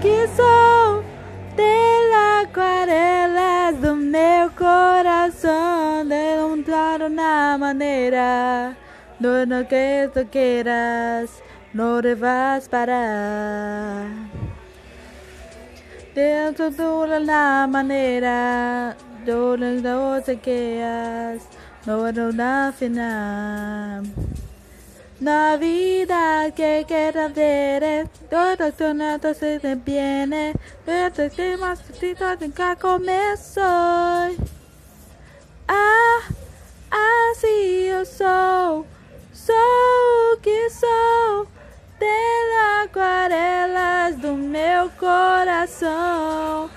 que sou Tela aquarelas do meu coração Demonstrado na maneira Do no que tu queiras No te vas parar Dentro de la manera donde no te quedas, no hay una final. Navidad que quero ver, todo tu nato se deviene, pero te más nunca comenzó. Ah, assim eu sou, sou o que sou, tela aquarelas do meu coração.